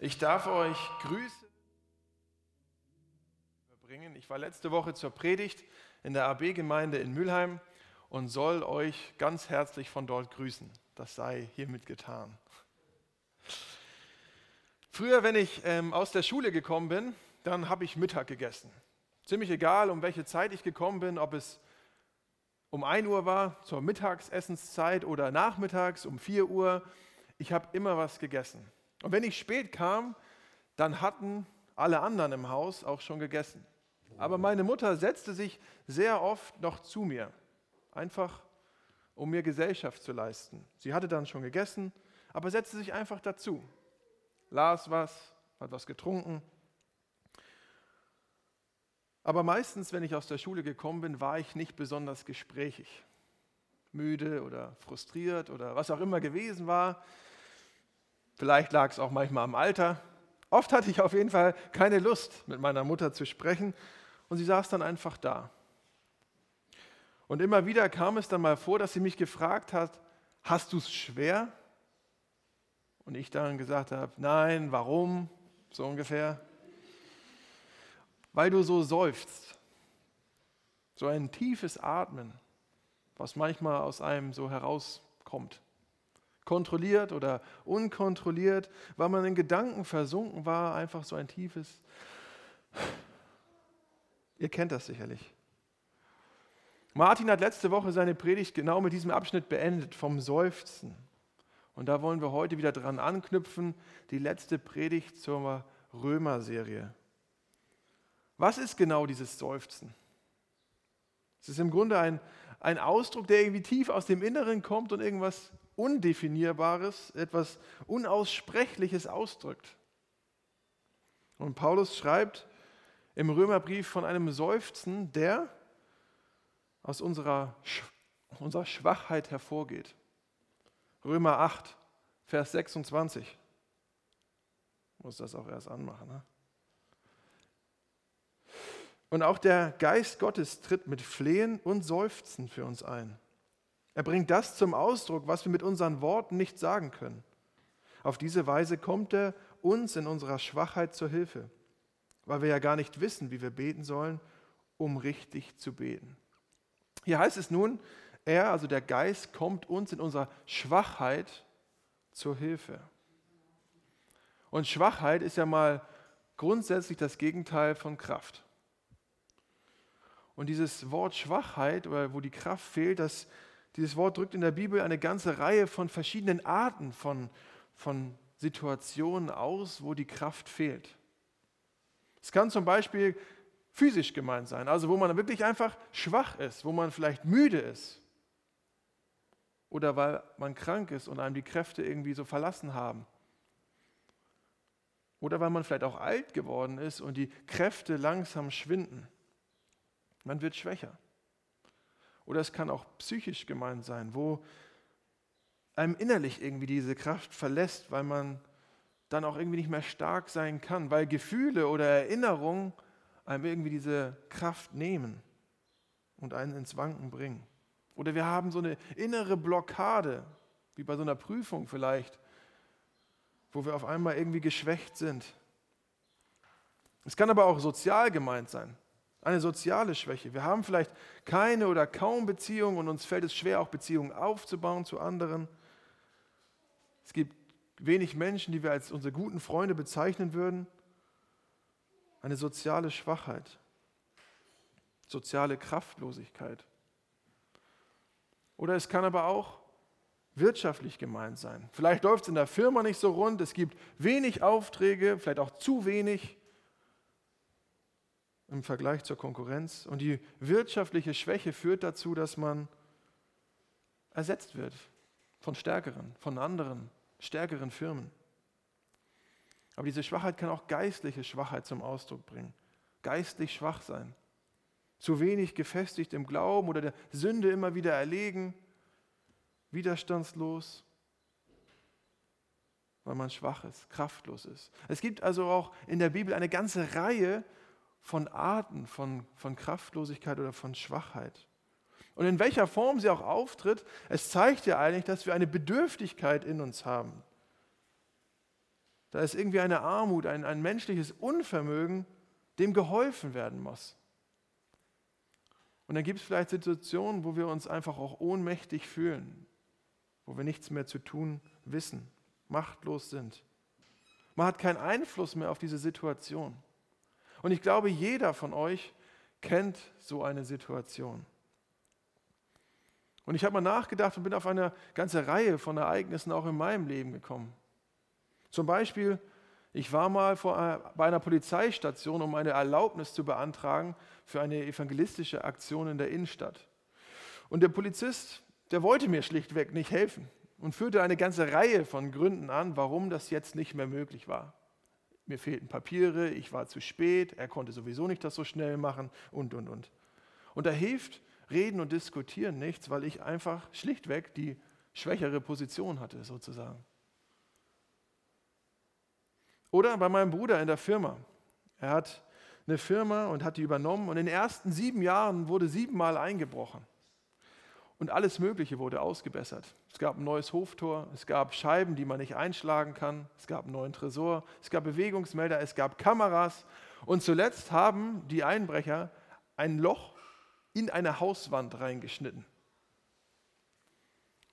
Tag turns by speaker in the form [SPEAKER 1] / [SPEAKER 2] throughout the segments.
[SPEAKER 1] Ich darf euch Grüße überbringen. Ich war letzte Woche zur Predigt in der AB-Gemeinde in Mülheim und soll euch ganz herzlich von dort grüßen. Das sei hiermit getan. Früher, wenn ich ähm, aus der Schule gekommen bin, dann habe ich Mittag gegessen. Ziemlich egal, um welche Zeit ich gekommen bin, ob es um 1 Uhr war, zur Mittagsessenszeit oder nachmittags um 4 Uhr. Ich habe immer was gegessen. Und wenn ich spät kam, dann hatten alle anderen im Haus auch schon gegessen. Aber meine Mutter setzte sich sehr oft noch zu mir, einfach um mir Gesellschaft zu leisten. Sie hatte dann schon gegessen, aber setzte sich einfach dazu, las was, hat was getrunken. Aber meistens, wenn ich aus der Schule gekommen bin, war ich nicht besonders gesprächig, müde oder frustriert oder was auch immer gewesen war. Vielleicht lag es auch manchmal am Alter. Oft hatte ich auf jeden Fall keine Lust, mit meiner Mutter zu sprechen und sie saß dann einfach da. Und immer wieder kam es dann mal vor, dass sie mich gefragt hat, hast du es schwer? Und ich dann gesagt habe, nein, warum? So ungefähr. Weil du so seufzt. So ein tiefes Atmen, was manchmal aus einem so herauskommt kontrolliert oder unkontrolliert, weil man in Gedanken versunken war, einfach so ein tiefes. Ihr kennt das sicherlich. Martin hat letzte Woche seine Predigt genau mit diesem Abschnitt beendet, vom Seufzen. Und da wollen wir heute wieder dran anknüpfen, die letzte Predigt zur Römer-Serie. Was ist genau dieses Seufzen? Es ist im Grunde ein, ein Ausdruck, der irgendwie tief aus dem Inneren kommt und irgendwas Undefinierbares, etwas Unaussprechliches ausdrückt. Und Paulus schreibt im Römerbrief von einem Seufzen, der aus unserer, unserer Schwachheit hervorgeht. Römer 8, Vers 26. Ich muss das auch erst anmachen. Ne? Und auch der Geist Gottes tritt mit Flehen und Seufzen für uns ein. Er bringt das zum Ausdruck, was wir mit unseren Worten nicht sagen können. Auf diese Weise kommt er uns in unserer Schwachheit zur Hilfe, weil wir ja gar nicht wissen, wie wir beten sollen, um richtig zu beten. Hier heißt es nun, er, also der Geist, kommt uns in unserer Schwachheit zur Hilfe. Und Schwachheit ist ja mal grundsätzlich das Gegenteil von Kraft. Und dieses Wort Schwachheit, oder wo die Kraft fehlt, das dieses Wort drückt in der Bibel eine ganze Reihe von verschiedenen Arten von, von Situationen aus, wo die Kraft fehlt. Es kann zum Beispiel physisch gemeint sein, also wo man wirklich einfach schwach ist, wo man vielleicht müde ist oder weil man krank ist und einem die Kräfte irgendwie so verlassen haben. Oder weil man vielleicht auch alt geworden ist und die Kräfte langsam schwinden. Man wird schwächer. Oder es kann auch psychisch gemeint sein, wo einem innerlich irgendwie diese Kraft verlässt, weil man dann auch irgendwie nicht mehr stark sein kann, weil Gefühle oder Erinnerungen einem irgendwie diese Kraft nehmen und einen ins Wanken bringen. Oder wir haben so eine innere Blockade, wie bei so einer Prüfung vielleicht, wo wir auf einmal irgendwie geschwächt sind. Es kann aber auch sozial gemeint sein eine soziale Schwäche. Wir haben vielleicht keine oder kaum Beziehungen und uns fällt es schwer, auch Beziehungen aufzubauen zu anderen. Es gibt wenig Menschen, die wir als unsere guten Freunde bezeichnen würden. Eine soziale Schwachheit, soziale Kraftlosigkeit. Oder es kann aber auch wirtschaftlich gemeint sein. Vielleicht läuft es in der Firma nicht so rund, es gibt wenig Aufträge, vielleicht auch zu wenig im Vergleich zur Konkurrenz. Und die wirtschaftliche Schwäche führt dazu, dass man ersetzt wird von stärkeren, von anderen, stärkeren Firmen. Aber diese Schwachheit kann auch geistliche Schwachheit zum Ausdruck bringen. Geistlich schwach sein. Zu wenig gefestigt im Glauben oder der Sünde immer wieder erlegen. Widerstandslos, weil man schwach ist, kraftlos ist. Es gibt also auch in der Bibel eine ganze Reihe von Arten von, von Kraftlosigkeit oder von Schwachheit. Und in welcher Form sie auch auftritt, es zeigt ja eigentlich, dass wir eine Bedürftigkeit in uns haben. Da ist irgendwie eine Armut, ein, ein menschliches Unvermögen, dem geholfen werden muss. Und dann gibt es vielleicht Situationen, wo wir uns einfach auch ohnmächtig fühlen, wo wir nichts mehr zu tun wissen, machtlos sind. Man hat keinen Einfluss mehr auf diese Situation. Und ich glaube, jeder von euch kennt so eine Situation. Und ich habe mal nachgedacht und bin auf eine ganze Reihe von Ereignissen auch in meinem Leben gekommen. Zum Beispiel, ich war mal vor, bei einer Polizeistation, um eine Erlaubnis zu beantragen für eine evangelistische Aktion in der Innenstadt. Und der Polizist, der wollte mir schlichtweg nicht helfen und führte eine ganze Reihe von Gründen an, warum das jetzt nicht mehr möglich war. Mir fehlten Papiere, ich war zu spät, er konnte sowieso nicht das so schnell machen und, und, und. Und da hilft Reden und Diskutieren nichts, weil ich einfach schlichtweg die schwächere Position hatte, sozusagen. Oder bei meinem Bruder in der Firma. Er hat eine Firma und hat die übernommen und in den ersten sieben Jahren wurde siebenmal eingebrochen. Und alles Mögliche wurde ausgebessert. Es gab ein neues Hoftor, es gab Scheiben, die man nicht einschlagen kann, es gab einen neuen Tresor, es gab Bewegungsmelder, es gab Kameras. Und zuletzt haben die Einbrecher ein Loch in eine Hauswand reingeschnitten.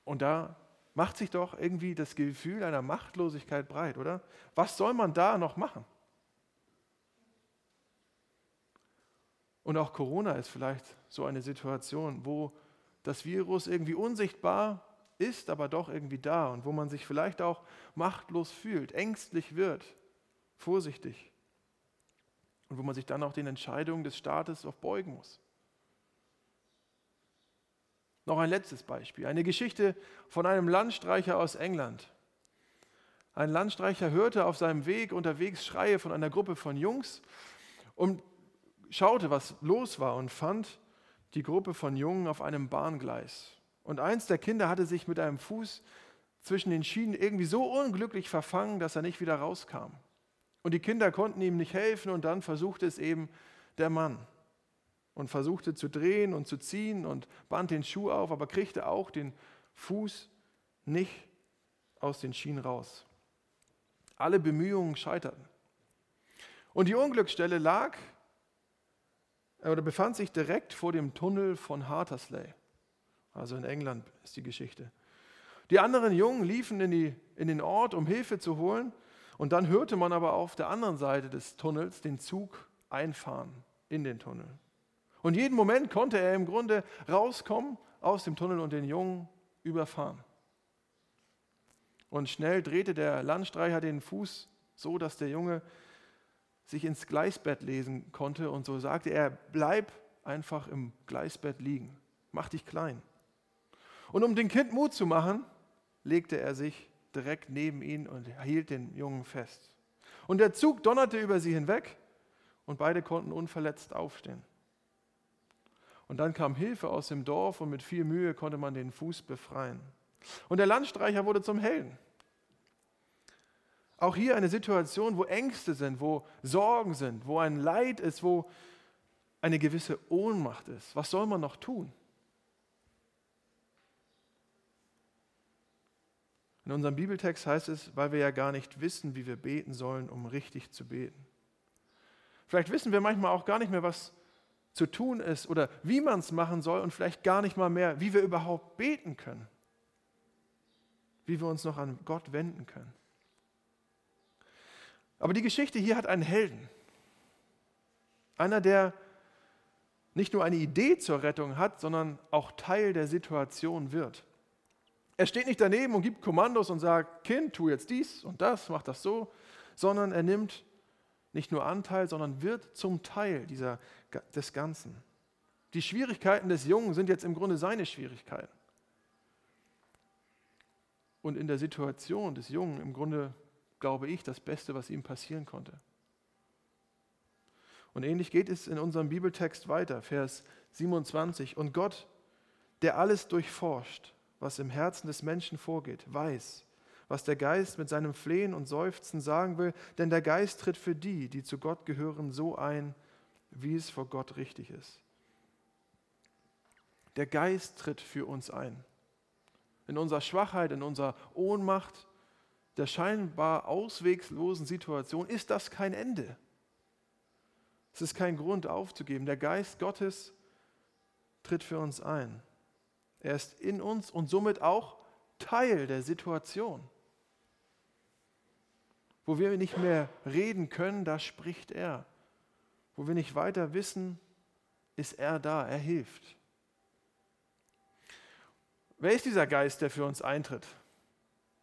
[SPEAKER 1] Und da macht sich doch irgendwie das Gefühl einer Machtlosigkeit breit, oder? Was soll man da noch machen? Und auch Corona ist vielleicht so eine Situation, wo das Virus irgendwie unsichtbar ist, aber doch irgendwie da und wo man sich vielleicht auch machtlos fühlt, ängstlich wird, vorsichtig und wo man sich dann auch den Entscheidungen des Staates auch beugen muss. Noch ein letztes Beispiel, eine Geschichte von einem Landstreicher aus England. Ein Landstreicher hörte auf seinem Weg unterwegs Schreie von einer Gruppe von Jungs und schaute, was los war und fand die Gruppe von Jungen auf einem Bahngleis. Und eins der Kinder hatte sich mit einem Fuß zwischen den Schienen irgendwie so unglücklich verfangen, dass er nicht wieder rauskam. Und die Kinder konnten ihm nicht helfen und dann versuchte es eben der Mann und versuchte zu drehen und zu ziehen und band den Schuh auf, aber kriegte auch den Fuß nicht aus den Schienen raus. Alle Bemühungen scheiterten. Und die Unglücksstelle lag oder befand sich direkt vor dem Tunnel von Hattersley. Also in England ist die Geschichte. Die anderen Jungen liefen in, die, in den Ort, um Hilfe zu holen. Und dann hörte man aber auf der anderen Seite des Tunnels den Zug einfahren in den Tunnel. Und jeden Moment konnte er im Grunde rauskommen aus dem Tunnel und den Jungen überfahren. Und schnell drehte der Landstreicher den Fuß so, dass der Junge sich ins Gleisbett lesen konnte. Und so sagte er, bleib einfach im Gleisbett liegen, mach dich klein. Und um dem Kind Mut zu machen, legte er sich direkt neben ihn und hielt den Jungen fest. Und der Zug donnerte über sie hinweg und beide konnten unverletzt aufstehen. Und dann kam Hilfe aus dem Dorf und mit viel Mühe konnte man den Fuß befreien. Und der Landstreicher wurde zum Helden. Auch hier eine Situation, wo Ängste sind, wo Sorgen sind, wo ein Leid ist, wo eine gewisse Ohnmacht ist. Was soll man noch tun? In unserem Bibeltext heißt es, weil wir ja gar nicht wissen, wie wir beten sollen, um richtig zu beten. Vielleicht wissen wir manchmal auch gar nicht mehr, was zu tun ist oder wie man es machen soll und vielleicht gar nicht mal mehr, wie wir überhaupt beten können, wie wir uns noch an Gott wenden können. Aber die Geschichte hier hat einen Helden. Einer, der nicht nur eine Idee zur Rettung hat, sondern auch Teil der Situation wird. Er steht nicht daneben und gibt Kommandos und sagt, Kind, tu jetzt dies und das, mach das so, sondern er nimmt nicht nur Anteil, sondern wird zum Teil dieser, des Ganzen. Die Schwierigkeiten des Jungen sind jetzt im Grunde seine Schwierigkeiten. Und in der Situation des Jungen im Grunde, glaube ich, das Beste, was ihm passieren konnte. Und ähnlich geht es in unserem Bibeltext weiter, Vers 27. Und Gott, der alles durchforscht, was im Herzen des Menschen vorgeht, weiß, was der Geist mit seinem Flehen und Seufzen sagen will, denn der Geist tritt für die, die zu Gott gehören, so ein, wie es vor Gott richtig ist. Der Geist tritt für uns ein. In unserer Schwachheit, in unserer Ohnmacht, der scheinbar ausweglosen Situation ist das kein Ende. Es ist kein Grund aufzugeben. Der Geist Gottes tritt für uns ein. Er ist in uns und somit auch Teil der Situation. Wo wir nicht mehr reden können, da spricht er. Wo wir nicht weiter wissen, ist er da, er hilft. Wer ist dieser Geist, der für uns eintritt?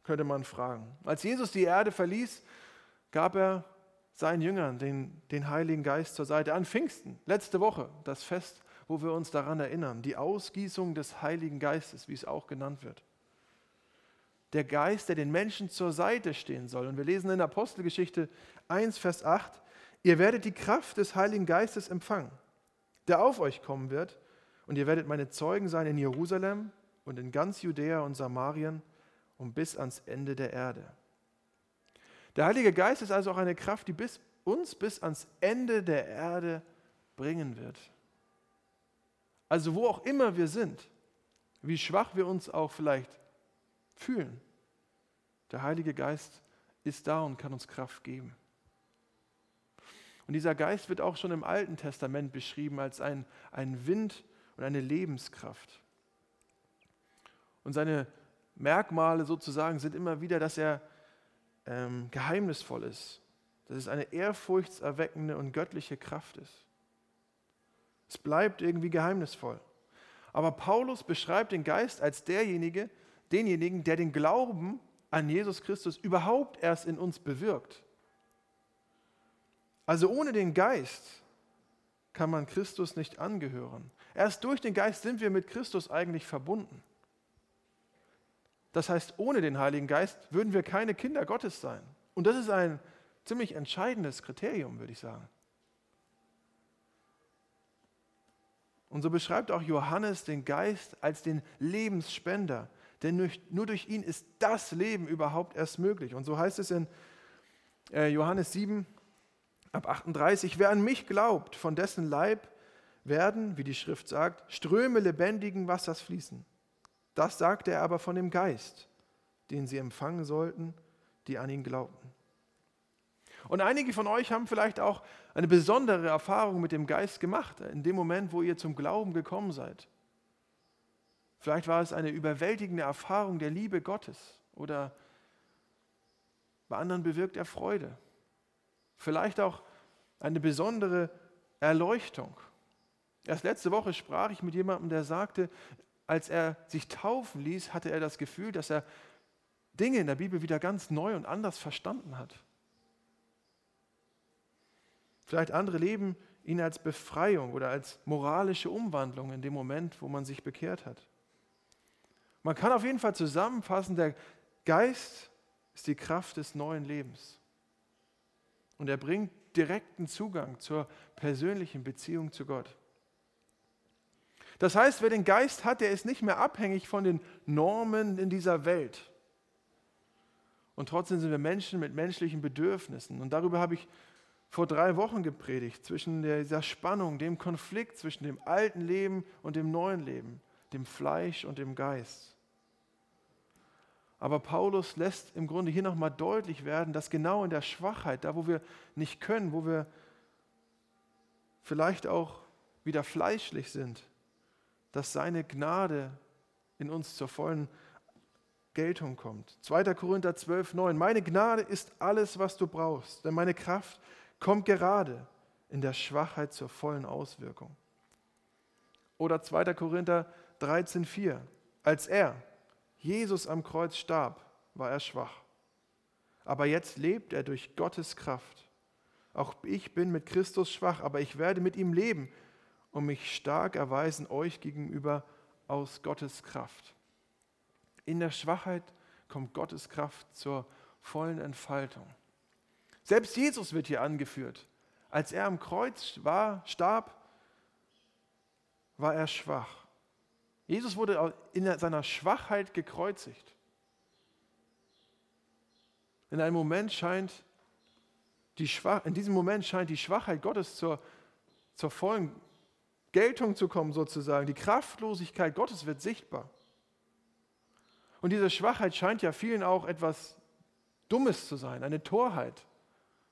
[SPEAKER 1] Könnte man fragen. Als Jesus die Erde verließ, gab er seinen Jüngern den, den Heiligen Geist zur Seite. An Pfingsten, letzte Woche, das Fest, wo wir uns daran erinnern, die Ausgießung des Heiligen Geistes, wie es auch genannt wird. Der Geist, der den Menschen zur Seite stehen soll. Und wir lesen in Apostelgeschichte 1, Vers 8, ihr werdet die Kraft des Heiligen Geistes empfangen, der auf euch kommen wird, und ihr werdet meine Zeugen sein in Jerusalem und in ganz Judäa und Samarien und bis ans Ende der Erde. Der Heilige Geist ist also auch eine Kraft, die bis, uns bis ans Ende der Erde bringen wird. Also wo auch immer wir sind, wie schwach wir uns auch vielleicht fühlen, der Heilige Geist ist da und kann uns Kraft geben. Und dieser Geist wird auch schon im Alten Testament beschrieben als ein, ein Wind und eine Lebenskraft. Und seine Merkmale sozusagen sind immer wieder, dass er ähm, geheimnisvoll ist, dass es eine ehrfurchtserweckende und göttliche Kraft ist. Es bleibt irgendwie geheimnisvoll. Aber Paulus beschreibt den Geist als derjenige, denjenigen, der den Glauben an Jesus Christus überhaupt erst in uns bewirkt. Also ohne den Geist kann man Christus nicht angehören. Erst durch den Geist sind wir mit Christus eigentlich verbunden. Das heißt, ohne den Heiligen Geist würden wir keine Kinder Gottes sein. Und das ist ein ziemlich entscheidendes Kriterium, würde ich sagen. Und so beschreibt auch Johannes den Geist als den Lebensspender, denn nur durch ihn ist das Leben überhaupt erst möglich. Und so heißt es in äh, Johannes 7 ab 38, wer an mich glaubt, von dessen Leib werden, wie die Schrift sagt, Ströme lebendigen Wassers fließen. Das sagte er aber von dem Geist, den sie empfangen sollten, die an ihn glaubten. Und einige von euch haben vielleicht auch eine besondere Erfahrung mit dem Geist gemacht, in dem Moment, wo ihr zum Glauben gekommen seid. Vielleicht war es eine überwältigende Erfahrung der Liebe Gottes oder bei anderen bewirkt er Freude. Vielleicht auch eine besondere Erleuchtung. Erst letzte Woche sprach ich mit jemandem, der sagte, als er sich taufen ließ, hatte er das Gefühl, dass er Dinge in der Bibel wieder ganz neu und anders verstanden hat. Vielleicht andere leben ihn als Befreiung oder als moralische Umwandlung in dem Moment, wo man sich bekehrt hat. Man kann auf jeden Fall zusammenfassen, der Geist ist die Kraft des neuen Lebens. Und er bringt direkten Zugang zur persönlichen Beziehung zu Gott. Das heißt, wer den Geist hat, der ist nicht mehr abhängig von den Normen in dieser Welt. Und trotzdem sind wir Menschen mit menschlichen Bedürfnissen. Und darüber habe ich vor drei Wochen gepredigt, zwischen dieser Spannung, dem Konflikt zwischen dem alten Leben und dem neuen Leben, dem Fleisch und dem Geist. Aber Paulus lässt im Grunde hier nochmal deutlich werden, dass genau in der Schwachheit, da wo wir nicht können, wo wir vielleicht auch wieder fleischlich sind, dass seine Gnade in uns zur vollen Geltung kommt. 2. Korinther 12, 9. Meine Gnade ist alles, was du brauchst, denn meine Kraft kommt gerade in der Schwachheit zur vollen Auswirkung. Oder 2. Korinther 13, 4. Als er, Jesus am Kreuz starb, war er schwach. Aber jetzt lebt er durch Gottes Kraft. Auch ich bin mit Christus schwach, aber ich werde mit ihm leben und mich stark erweisen euch gegenüber aus Gottes Kraft. In der Schwachheit kommt Gottes Kraft zur vollen Entfaltung. Selbst Jesus wird hier angeführt. Als er am Kreuz war, starb, war er schwach. Jesus wurde in seiner Schwachheit gekreuzigt. In einem Moment scheint die Schwach, in diesem Moment scheint die Schwachheit Gottes zur, zur vollen Geltung zu kommen sozusagen. Die Kraftlosigkeit Gottes wird sichtbar. Und diese Schwachheit scheint ja vielen auch etwas Dummes zu sein, eine Torheit.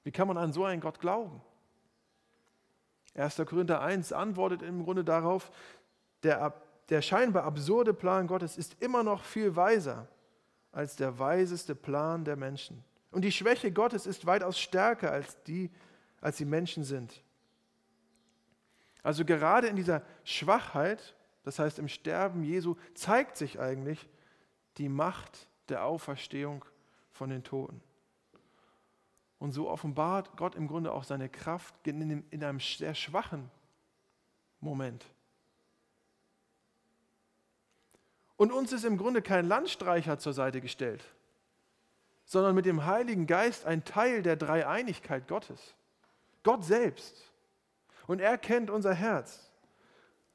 [SPEAKER 1] Wie kann man an so einen Gott glauben? 1. Korinther 1 antwortet im Grunde darauf, der, der scheinbar absurde Plan Gottes ist immer noch viel weiser als der weiseste Plan der Menschen. Und die Schwäche Gottes ist weitaus stärker als die, als die Menschen sind. Also gerade in dieser Schwachheit, das heißt im Sterben Jesu, zeigt sich eigentlich die Macht der Auferstehung von den Toten. Und so offenbart Gott im Grunde auch seine Kraft in einem sehr schwachen Moment. Und uns ist im Grunde kein Landstreicher zur Seite gestellt, sondern mit dem Heiligen Geist ein Teil der Dreieinigkeit Gottes. Gott selbst. Und er kennt unser Herz.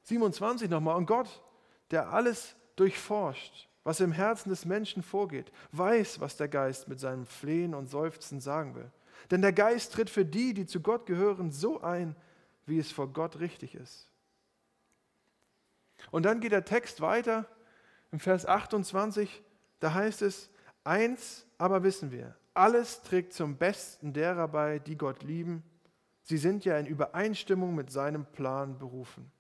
[SPEAKER 1] 27 nochmal. Und Gott, der alles durchforscht, was im Herzen des Menschen vorgeht, weiß, was der Geist mit seinem Flehen und Seufzen sagen will. Denn der Geist tritt für die, die zu Gott gehören, so ein, wie es vor Gott richtig ist. Und dann geht der Text weiter im Vers 28, da heißt es, eins aber wissen wir, alles trägt zum Besten derer bei, die Gott lieben. Sie sind ja in Übereinstimmung mit seinem Plan berufen.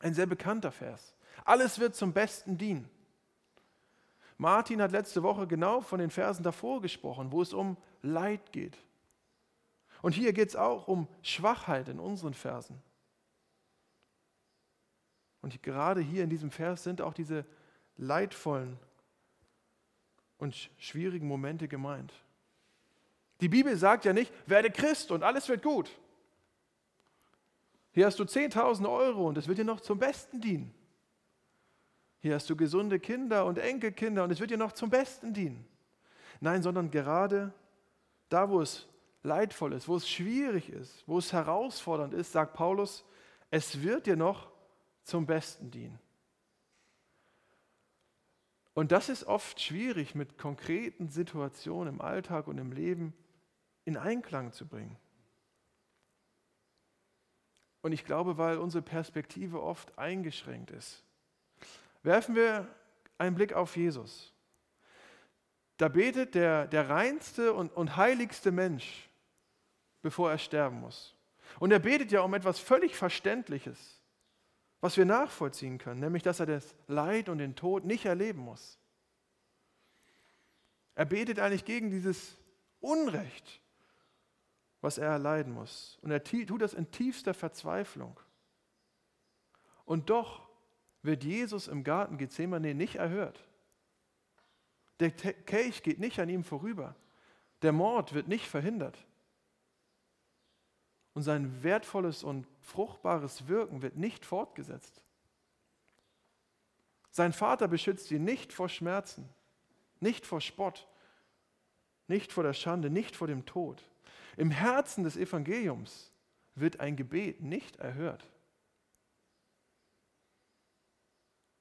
[SPEAKER 1] Ein sehr bekannter Vers. Alles wird zum Besten dienen. Martin hat letzte Woche genau von den Versen davor gesprochen, wo es um Leid geht. Und hier geht es auch um Schwachheit in unseren Versen. Und gerade hier in diesem Vers sind auch diese leidvollen und schwierigen Momente gemeint. Die Bibel sagt ja nicht, werde Christ und alles wird gut. Hier hast du 10.000 Euro und es wird dir noch zum Besten dienen. Hier hast du gesunde Kinder und Enkelkinder und es wird dir noch zum Besten dienen. Nein, sondern gerade da, wo es leidvoll ist, wo es schwierig ist, wo es herausfordernd ist, sagt Paulus, es wird dir noch zum Besten dienen. Und das ist oft schwierig mit konkreten Situationen im Alltag und im Leben in Einklang zu bringen. Und ich glaube, weil unsere Perspektive oft eingeschränkt ist. Werfen wir einen Blick auf Jesus. Da betet der, der reinste und, und heiligste Mensch, bevor er sterben muss. Und er betet ja um etwas völlig Verständliches, was wir nachvollziehen können, nämlich dass er das Leid und den Tod nicht erleben muss. Er betet eigentlich gegen dieses Unrecht, was er erleiden muss. Und er tut das in tiefster Verzweiflung. Und doch wird Jesus im Garten Gethsemane nicht erhört. Der Kelch geht nicht an ihm vorüber. Der Mord wird nicht verhindert. Und sein wertvolles und fruchtbares Wirken wird nicht fortgesetzt. Sein Vater beschützt ihn nicht vor Schmerzen, nicht vor Spott, nicht vor der Schande, nicht vor dem Tod. Im Herzen des Evangeliums wird ein Gebet nicht erhört.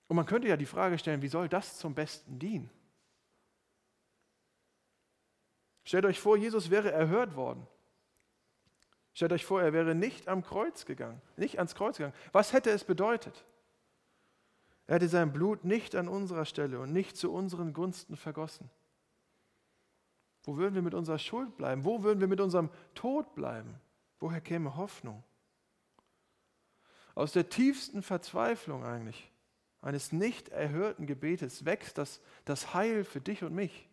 [SPEAKER 1] Und man könnte ja die Frage stellen, wie soll das zum Besten dienen? Stellt euch vor, Jesus wäre erhört worden. Stellt euch vor, er wäre nicht am Kreuz gegangen, nicht ans Kreuz gegangen. Was hätte es bedeutet? Er hätte sein Blut nicht an unserer Stelle und nicht zu unseren Gunsten vergossen. Wo würden wir mit unserer Schuld bleiben? Wo würden wir mit unserem Tod bleiben? Woher käme Hoffnung? Aus der tiefsten Verzweiflung eigentlich, eines nicht erhörten Gebetes, wächst das, das Heil für dich und mich,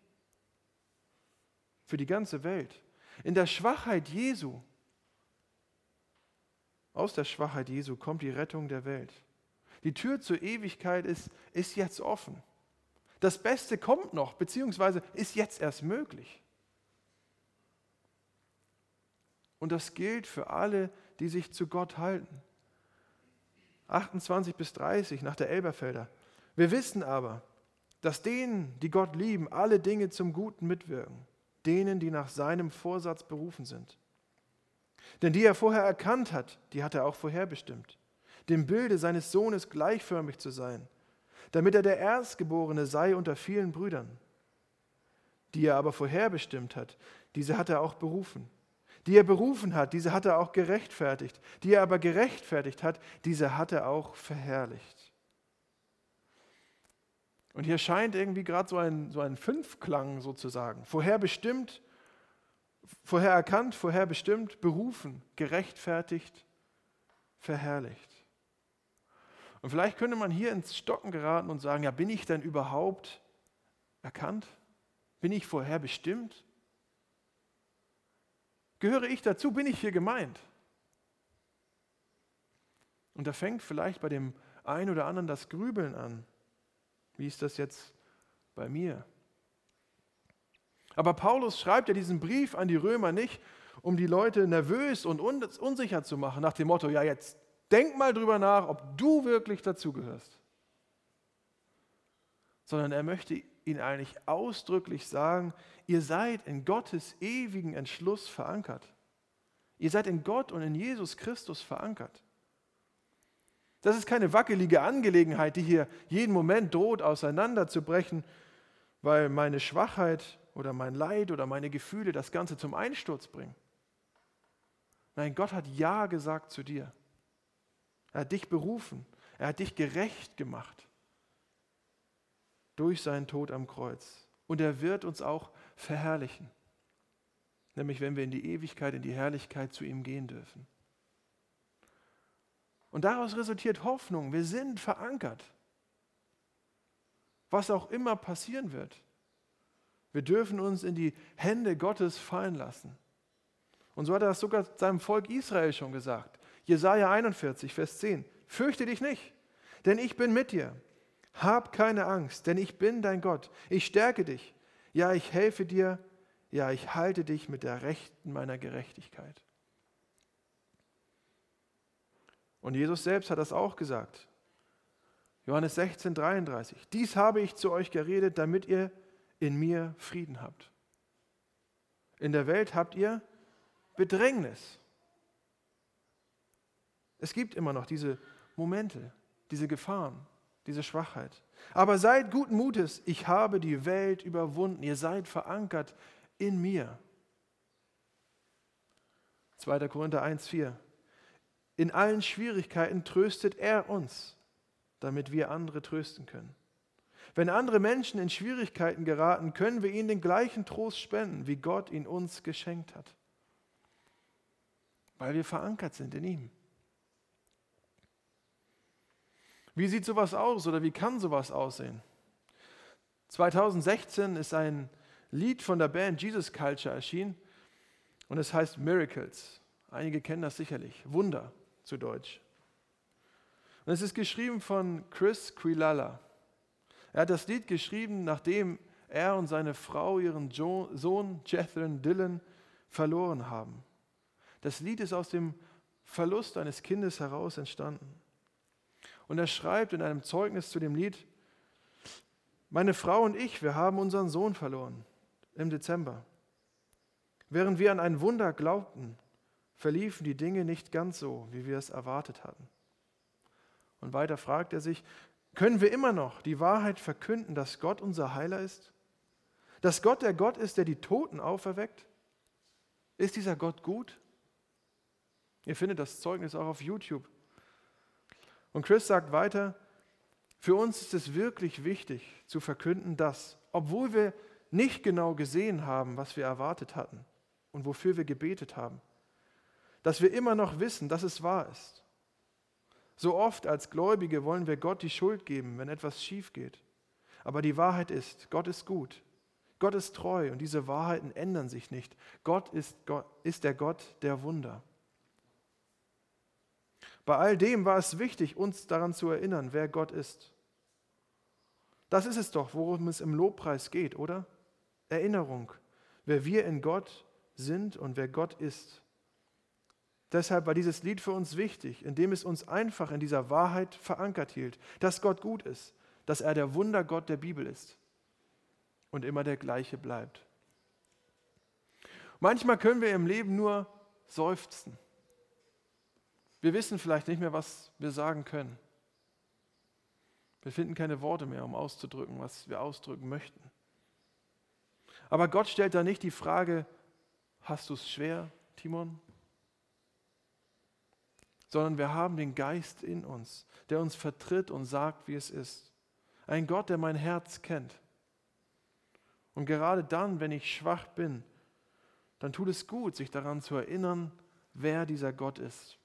[SPEAKER 1] für die ganze Welt. In der Schwachheit Jesu, aus der Schwachheit Jesu kommt die Rettung der Welt. Die Tür zur Ewigkeit ist, ist jetzt offen. Das Beste kommt noch, beziehungsweise ist jetzt erst möglich. Und das gilt für alle, die sich zu Gott halten. 28 bis 30 nach der Elberfelder. Wir wissen aber, dass denen, die Gott lieben, alle Dinge zum Guten mitwirken, denen, die nach seinem Vorsatz berufen sind. Denn die er vorher erkannt hat, die hat er auch vorherbestimmt, dem Bilde seines Sohnes gleichförmig zu sein, damit er der Erstgeborene sei unter vielen Brüdern. Die er aber vorherbestimmt hat, diese hat er auch berufen. Die er berufen hat, diese hat er auch gerechtfertigt. Die er aber gerechtfertigt hat, diese hat er auch verherrlicht. Und hier scheint irgendwie gerade so ein, so ein Fünfklang sozusagen. Vorherbestimmt, vorher erkannt, vorherbestimmt, berufen, gerechtfertigt, verherrlicht. Und vielleicht könnte man hier ins Stocken geraten und sagen, ja, bin ich denn überhaupt erkannt? Bin ich vorherbestimmt? Gehöre ich dazu? Bin ich hier gemeint? Und da fängt vielleicht bei dem einen oder anderen das Grübeln an. Wie ist das jetzt bei mir? Aber Paulus schreibt ja diesen Brief an die Römer nicht, um die Leute nervös und unsicher zu machen, nach dem Motto, ja, jetzt denk mal drüber nach, ob du wirklich dazugehörst. Sondern er möchte ihnen eigentlich ausdrücklich sagen, ihr seid in Gottes ewigen Entschluss verankert. Ihr seid in Gott und in Jesus Christus verankert. Das ist keine wackelige Angelegenheit, die hier jeden Moment droht auseinanderzubrechen, weil meine Schwachheit oder mein Leid oder meine Gefühle das Ganze zum Einsturz bringen. Nein, Gott hat Ja gesagt zu dir. Er hat dich berufen. Er hat dich gerecht gemacht durch seinen Tod am Kreuz. Und er wird uns auch verherrlichen, nämlich wenn wir in die Ewigkeit, in die Herrlichkeit zu ihm gehen dürfen. Und daraus resultiert Hoffnung. Wir sind verankert. Was auch immer passieren wird. Wir dürfen uns in die Hände Gottes fallen lassen. Und so hat er das sogar seinem Volk Israel schon gesagt. Jesaja 41, Vers 10. Fürchte dich nicht, denn ich bin mit dir. Hab keine Angst, denn ich bin dein Gott. Ich stärke dich. Ja, ich helfe dir. Ja, ich halte dich mit der Rechten meiner Gerechtigkeit. Und Jesus selbst hat das auch gesagt. Johannes 16, 33. Dies habe ich zu euch geredet, damit ihr in mir Frieden habt. In der Welt habt ihr Bedrängnis. Es gibt immer noch diese Momente, diese Gefahren, diese Schwachheit. Aber seid guten Mutes, ich habe die Welt überwunden, ihr seid verankert in mir. 2. Korinther 1, 4. In allen Schwierigkeiten tröstet er uns, damit wir andere trösten können. Wenn andere Menschen in Schwierigkeiten geraten, können wir ihnen den gleichen Trost spenden, wie Gott ihn uns geschenkt hat. Weil wir verankert sind in ihm. Wie sieht sowas aus oder wie kann sowas aussehen? 2016 ist ein Lied von der Band Jesus Culture erschienen und es heißt Miracles. Einige kennen das sicherlich. Wunder zu Deutsch. Und es ist geschrieben von Chris Quilala. Er hat das Lied geschrieben, nachdem er und seine Frau ihren Sohn Jethron Dillon verloren haben. Das Lied ist aus dem Verlust eines Kindes heraus entstanden. Und er schreibt in einem Zeugnis zu dem Lied, meine Frau und ich, wir haben unseren Sohn verloren im Dezember. Während wir an ein Wunder glaubten, verliefen die Dinge nicht ganz so, wie wir es erwartet hatten. Und weiter fragt er sich, können wir immer noch die Wahrheit verkünden, dass Gott unser Heiler ist? Dass Gott der Gott ist, der die Toten auferweckt? Ist dieser Gott gut? Ihr findet das Zeugnis auch auf YouTube. Und Chris sagt weiter, für uns ist es wirklich wichtig zu verkünden, dass, obwohl wir nicht genau gesehen haben, was wir erwartet hatten und wofür wir gebetet haben, dass wir immer noch wissen, dass es wahr ist. So oft als Gläubige wollen wir Gott die Schuld geben, wenn etwas schief geht. Aber die Wahrheit ist, Gott ist gut. Gott ist treu und diese Wahrheiten ändern sich nicht. Gott ist, Gott ist der Gott der Wunder. Bei all dem war es wichtig, uns daran zu erinnern, wer Gott ist. Das ist es doch, worum es im Lobpreis geht, oder? Erinnerung, wer wir in Gott sind und wer Gott ist. Deshalb war dieses Lied für uns wichtig, indem es uns einfach in dieser Wahrheit verankert hielt, dass Gott gut ist, dass er der Wundergott der Bibel ist und immer der gleiche bleibt. Manchmal können wir im Leben nur seufzen. Wir wissen vielleicht nicht mehr, was wir sagen können. Wir finden keine Worte mehr, um auszudrücken, was wir ausdrücken möchten. Aber Gott stellt da nicht die Frage, hast du es schwer, Timon? sondern wir haben den Geist in uns, der uns vertritt und sagt, wie es ist. Ein Gott, der mein Herz kennt. Und gerade dann, wenn ich schwach bin, dann tut es gut, sich daran zu erinnern, wer dieser Gott ist.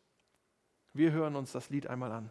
[SPEAKER 1] Wir hören uns das Lied einmal an.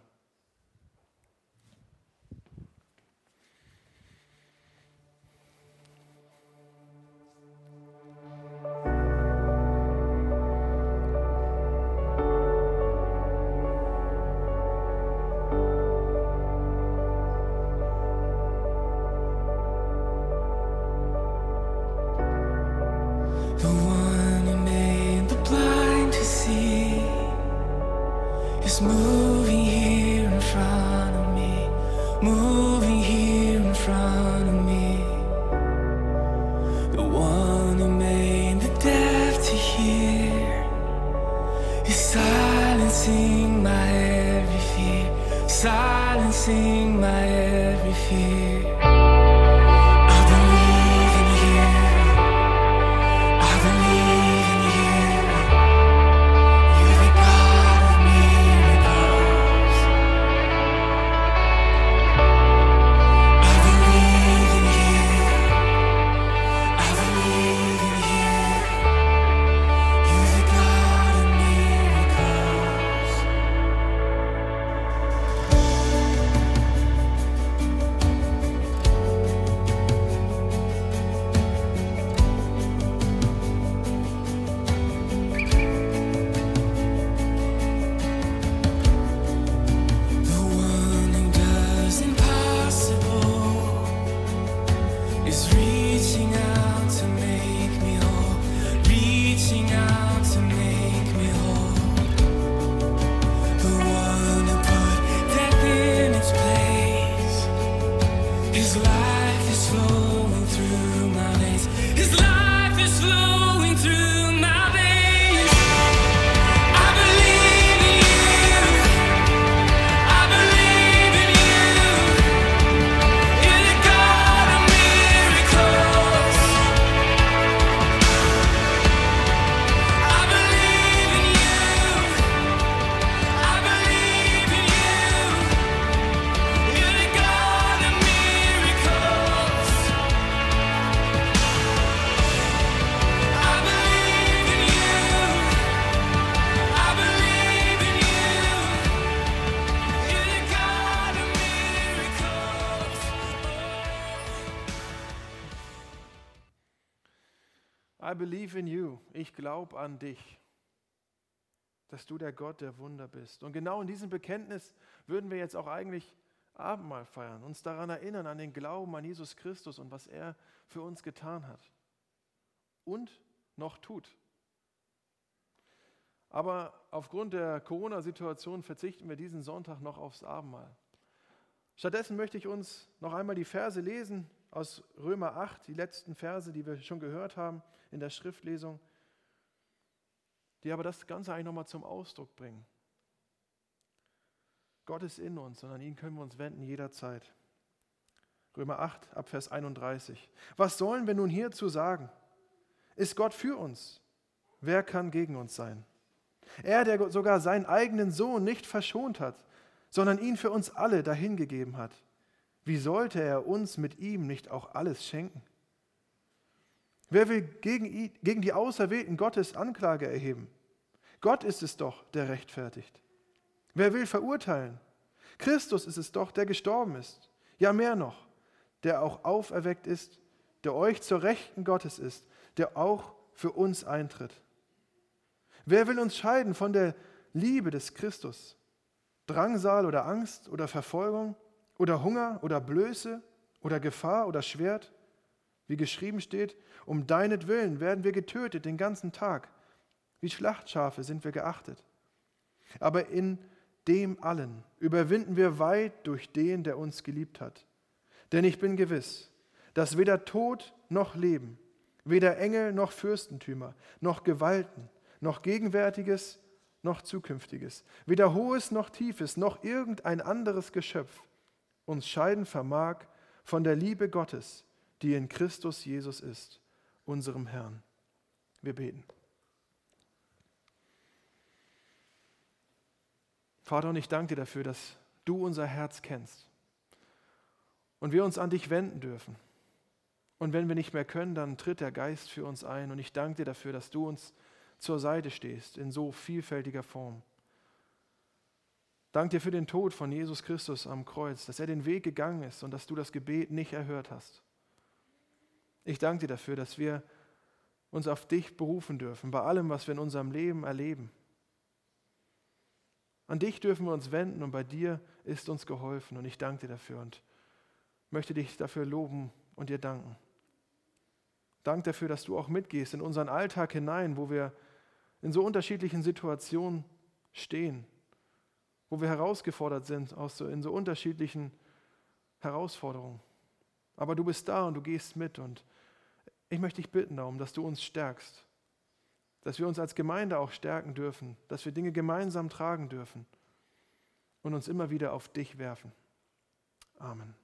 [SPEAKER 1] Ich glaube an dich, dass du der Gott der Wunder bist. Und genau in diesem Bekenntnis würden wir jetzt auch eigentlich Abendmahl feiern, uns daran erinnern, an den Glauben an Jesus Christus und was er für uns getan hat und noch tut. Aber aufgrund der Corona-Situation verzichten wir diesen Sonntag noch aufs Abendmahl. Stattdessen möchte ich uns noch einmal die Verse lesen aus Römer 8, die letzten Verse, die wir schon gehört haben in der Schriftlesung, die aber das Ganze eigentlich nochmal zum Ausdruck bringen. Gott ist in uns und an ihn können wir uns wenden jederzeit. Römer 8, Abvers 31. Was sollen wir nun hierzu sagen? Ist Gott für uns? Wer kann gegen uns sein? Er, der sogar seinen eigenen Sohn nicht verschont hat, sondern ihn für uns alle dahingegeben hat. Wie sollte er uns mit ihm nicht auch alles schenken? Wer will gegen, gegen die Auserwählten Gottes Anklage erheben? Gott ist es doch, der rechtfertigt. Wer will verurteilen? Christus ist es doch, der gestorben ist. Ja, mehr noch, der auch auferweckt ist, der euch zur Rechten Gottes ist, der auch für uns eintritt. Wer will uns scheiden von der Liebe des Christus? Drangsal oder Angst oder Verfolgung oder Hunger oder Blöße oder Gefahr oder Schwert? Wie geschrieben steht, um deinetwillen werden wir getötet den ganzen Tag. Wie Schlachtschafe sind wir geachtet. Aber in dem allen überwinden wir weit durch den, der uns geliebt hat. Denn ich bin gewiss, dass weder Tod noch Leben, weder Engel noch Fürstentümer, noch Gewalten, noch Gegenwärtiges noch Zukünftiges, weder Hohes noch Tiefes, noch irgendein anderes Geschöpf uns scheiden vermag von der Liebe Gottes, die in Christus Jesus ist, unserem Herrn. Wir beten. Vater, und ich danke dir dafür, dass du unser Herz kennst. und wir uns an dich wenden dürfen. Und wenn wir nicht mehr können, dann tritt der Geist für uns ein. Und ich danke dir dafür, dass du uns zur Seite stehst in so vielfältiger Form. Dank dir für den Tod von Jesus Christus am Kreuz, dass er den Weg gegangen ist und dass du das Gebet nicht erhört hast. Ich danke dir dafür, dass wir uns auf dich berufen dürfen, bei allem, was wir in unserem Leben erleben. An dich dürfen wir uns wenden und bei dir ist uns geholfen und ich danke dir dafür und möchte dich dafür loben und dir danken. Dank dafür, dass du auch mitgehst in unseren Alltag hinein, wo wir in so unterschiedlichen Situationen stehen, wo wir herausgefordert sind aus so, in so unterschiedlichen Herausforderungen. Aber du bist da und du gehst mit und ich möchte dich bitten darum, dass du uns stärkst, dass wir uns als Gemeinde auch stärken dürfen, dass wir Dinge gemeinsam tragen dürfen und uns immer wieder auf dich werfen. Amen.